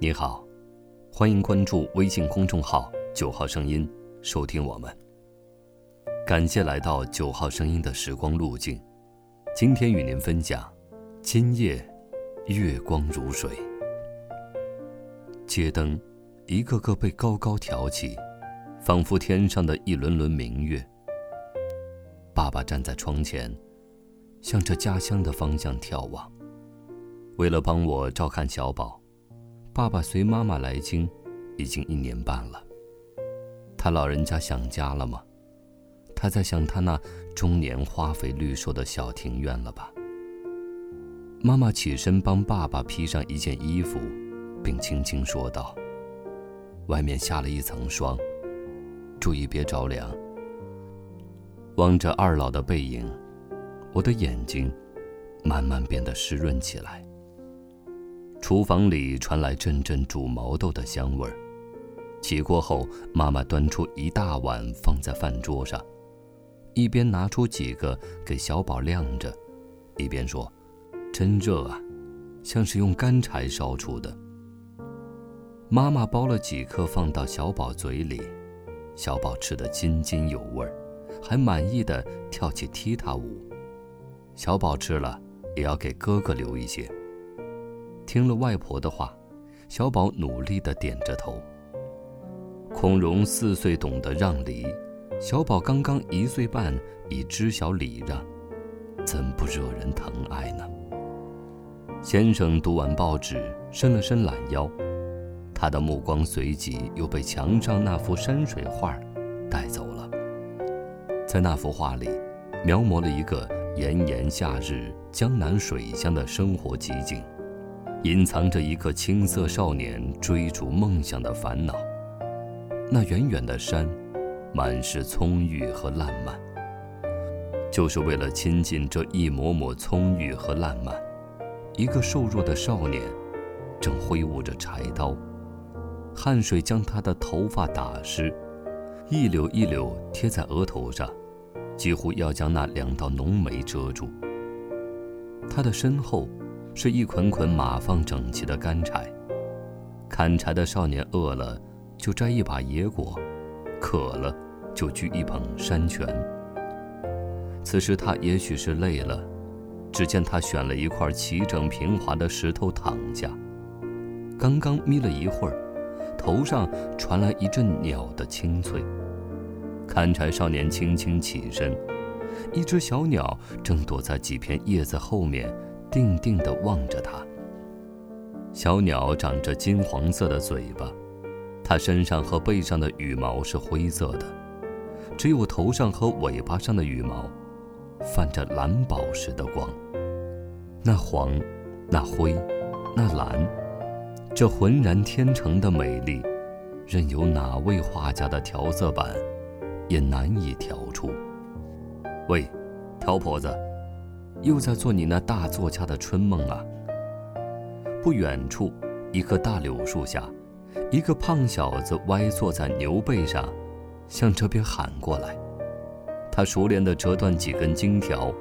你好，欢迎关注微信公众号“九号声音”，收听我们。感谢来到九号声音的时光路径，今天与您分享：今夜月光如水，街灯一个个被高高挑起，仿佛天上的一轮轮明月。爸爸站在窗前，向着家乡的方向眺望。为了帮我照看小宝，爸爸随妈妈来京，已经一年半了。他老人家想家了吗？他在想他那终年花肥绿瘦的小庭院了吧？妈妈起身帮爸爸披上一件衣服，并轻轻说道：“外面下了一层霜，注意别着凉。”望着二老的背影，我的眼睛慢慢变得湿润起来。厨房里传来阵阵煮毛豆的香味儿。起锅后，妈妈端出一大碗放在饭桌上，一边拿出几个给小宝晾着，一边说：“真热啊，像是用干柴烧出的。”妈妈剥了几颗放到小宝嘴里，小宝吃得津津有味儿，还满意的跳起踢踏舞。小宝吃了，也要给哥哥留一些。听了外婆的话，小宝努力的点着头。孔融四岁懂得让梨，小宝刚刚一岁半已知晓礼让，怎不惹人疼爱呢？先生读完报纸，伸了伸懒腰，他的目光随即又被墙上那幅山水画带走了。在那幅画里，描摹了一个炎炎夏日江南水乡的生活奇景。隐藏着一个青涩少年追逐梦想的烦恼。那远远的山，满是葱郁和烂漫。就是为了亲近这一抹抹葱郁和烂漫，一个瘦弱的少年，正挥舞着柴刀，汗水将他的头发打湿，一绺一绺贴在额头上，几乎要将那两道浓眉遮住。他的身后。是一捆捆码放整齐的干柴，砍柴的少年饿了就摘一把野果，渴了就掬一捧山泉。此时他也许是累了，只见他选了一块齐整平滑的石头躺下，刚刚眯了一会儿，头上传来一阵鸟的清脆。砍柴少年轻轻起身，一只小鸟正躲在几片叶子后面。定定地望着他。小鸟长着金黄色的嘴巴，它身上和背上的羽毛是灰色的，只有头上和尾巴上的羽毛泛着蓝宝石的光。那黄，那灰，那蓝，这浑然天成的美丽，任由哪位画家的调色板也难以调出。喂，挑婆子。又在做你那大作家的春梦啊！不远处，一棵大柳树下，一个胖小子歪坐在牛背上，向这边喊过来。他熟练地折断几根金条，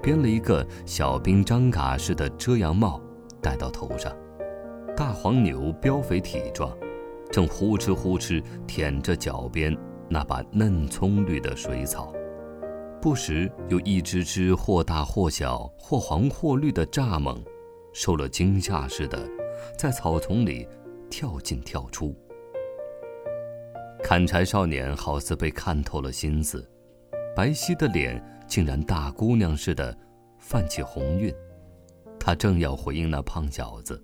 编了一个小兵张嘎式的遮阳帽，戴到头上。大黄牛膘肥体壮，正呼哧呼哧舔着脚边那把嫩葱绿的水草。不时有一只只或大或小、或黄或绿的蚱蜢，受了惊吓似的，在草丛里跳进跳出。砍柴少年好似被看透了心思，白皙的脸竟然大姑娘似的泛起红晕。他正要回应那胖小子，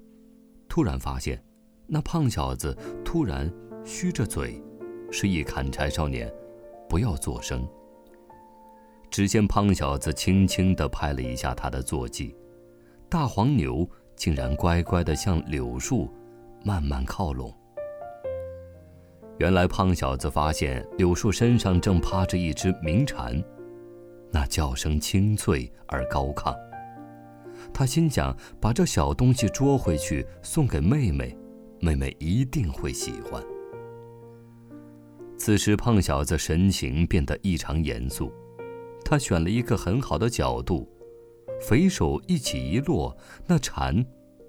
突然发现，那胖小子突然虚着嘴，示意砍柴少年不要作声。只见胖小子轻轻地拍了一下他的坐骑，大黄牛竟然乖乖地向柳树慢慢靠拢。原来胖小子发现柳树身上正趴着一只鸣蝉，那叫声清脆而高亢。他心想：把这小东西捉回去送给妹妹，妹妹一定会喜欢。此时胖小子神情变得异常严肃。他选了一个很好的角度，肥手一起一落，那蝉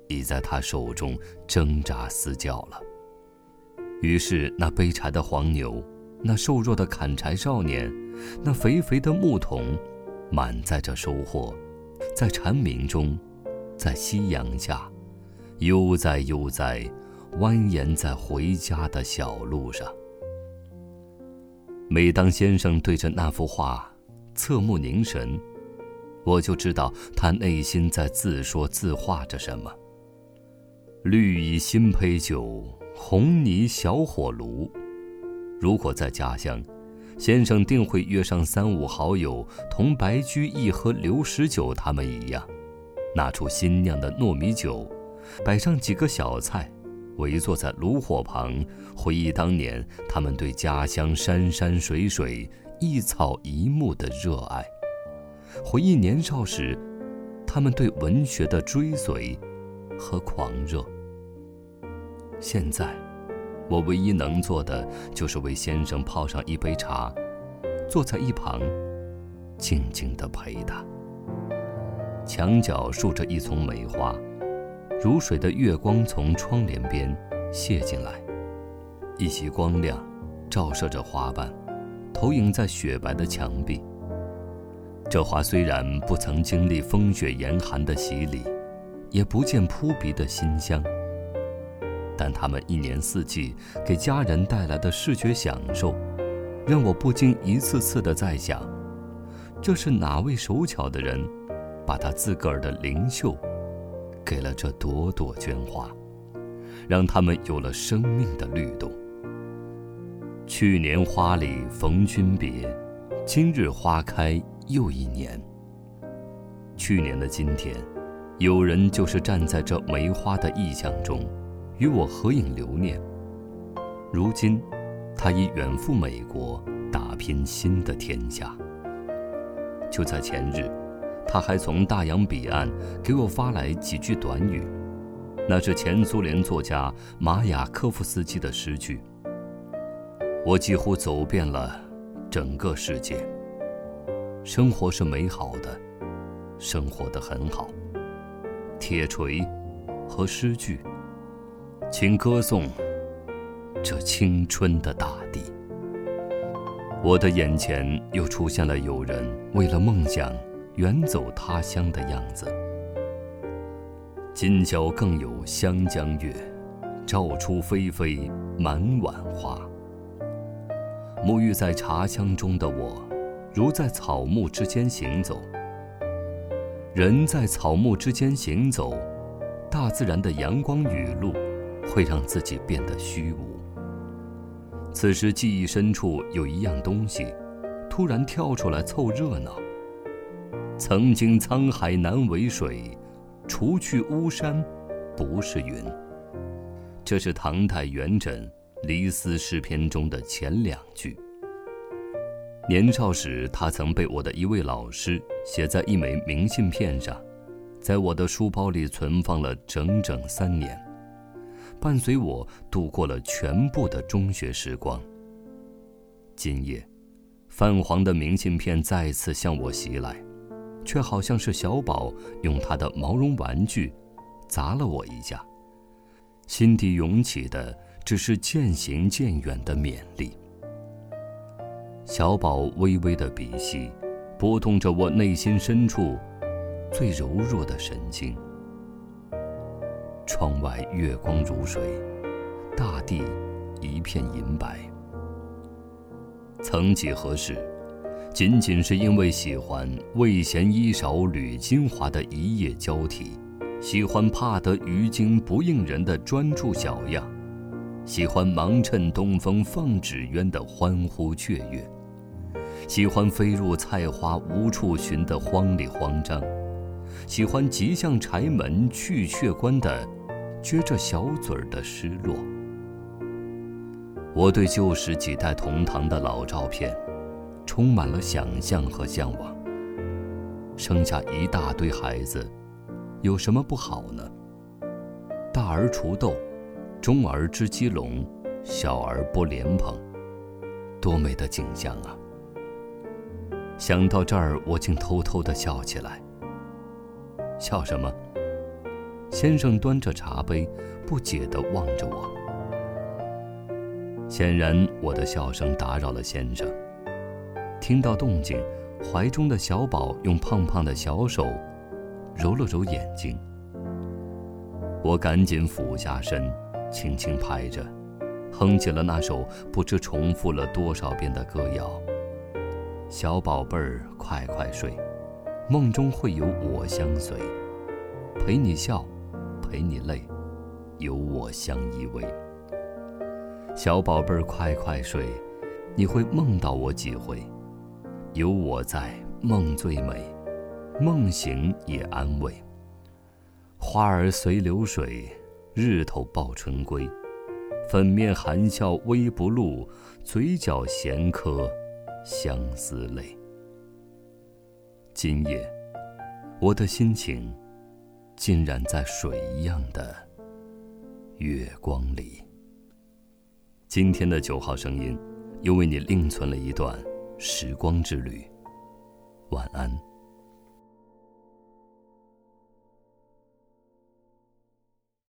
已在他手中挣扎嘶叫了。于是，那背柴的黄牛，那瘦弱的砍柴少年，那肥肥的牧童，满载着收获，在蝉鸣中，在夕阳下，悠哉悠哉，蜿蜒在回家的小路上。每当先生对着那幅画，侧目凝神，我就知道他内心在自说自话着什么。绿蚁新醅酒。红泥小火炉，如果在家乡，先生定会约上三五好友，同白居易和刘十九他们一样，拿出新酿的糯米酒，摆上几个小菜，围坐在炉火旁，回忆当年他们对家乡山山水水、一草一木的热爱，回忆年少时他们对文学的追随和狂热。现在，我唯一能做的就是为先生泡上一杯茶，坐在一旁，静静地陪他。墙角竖着一丛梅花，如水的月光从窗帘边泻进来，一袭光亮照射着花瓣，投影在雪白的墙壁。这花虽然不曾经历风雪严寒的洗礼，也不见扑鼻的馨香。但他们一年四季给家人带来的视觉享受，让我不禁一次次的在想：这是哪位手巧的人，把他自个儿的灵秀，给了这朵朵绢花，让他们有了生命的律动。去年花里逢君别，今日花开又一年。去年的今天，有人就是站在这梅花的意象中。与我合影留念。如今，他已远赴美国，打拼新的天下。就在前日，他还从大洋彼岸给我发来几句短语，那是前苏联作家马雅科夫斯基的诗句。我几乎走遍了整个世界。生活是美好的，生活的很好。铁锤和诗句。请歌颂这青春的大地。我的眼前又出现了有人为了梦想远走他乡的样子。今宵更有湘江月，照出霏霏满碗花。沐浴在茶香中的我，如在草木之间行走。人在草木之间行走，大自然的阳光雨露。会让自己变得虚无。此时记忆深处有一样东西，突然跳出来凑热闹。曾经沧海难为水，除去巫山不是云。这是唐代元稹《离思诗篇》中的前两句。年少时，他曾被我的一位老师写在一枚明信片上，在我的书包里存放了整整三年。伴随我度过了全部的中学时光。今夜，泛黄的明信片再次向我袭来，却好像是小宝用他的毛绒玩具砸了我一下。心底涌起的只是渐行渐远的勉励。小宝微微的鼻息，拨动着我内心深处最柔弱的神经。窗外月光如水，大地一片银白。曾几何时，仅仅是因为喜欢魏贤衣少吕金华的一夜交替，喜欢怕得鱼惊不应人的专注小样，喜欢忙趁东风放纸鸢的欢呼雀跃，喜欢飞入菜花无处寻的慌里慌张，喜欢急向柴门去却关的。撅着小嘴儿的失落。我对旧时几代同堂的老照片，充满了想象和向往。生下一大堆孩子，有什么不好呢？大儿锄豆，中儿织鸡笼，小儿不莲蓬，多美的景象啊！想到这儿，我竟偷偷的笑起来。笑什么？先生端着茶杯，不解地望着我。显然，我的笑声打扰了先生。听到动静，怀中的小宝用胖胖的小手揉了揉眼睛。我赶紧俯下身，轻轻拍着，哼起了那首不知重复了多少遍的歌谣：“小宝贝儿，快快睡，梦中会有我相随，陪你笑，陪你泪，有我相依偎。小宝贝儿，快快睡，你会梦到我几回？有我在，梦最美，梦醒也安慰。”花儿随流水，日头报春归。粉面含笑微不露，嘴角闲颗相思泪。今夜，我的心情浸染在水一样的月光里。今天的九号声音，又为你另存了一段时光之旅。晚安。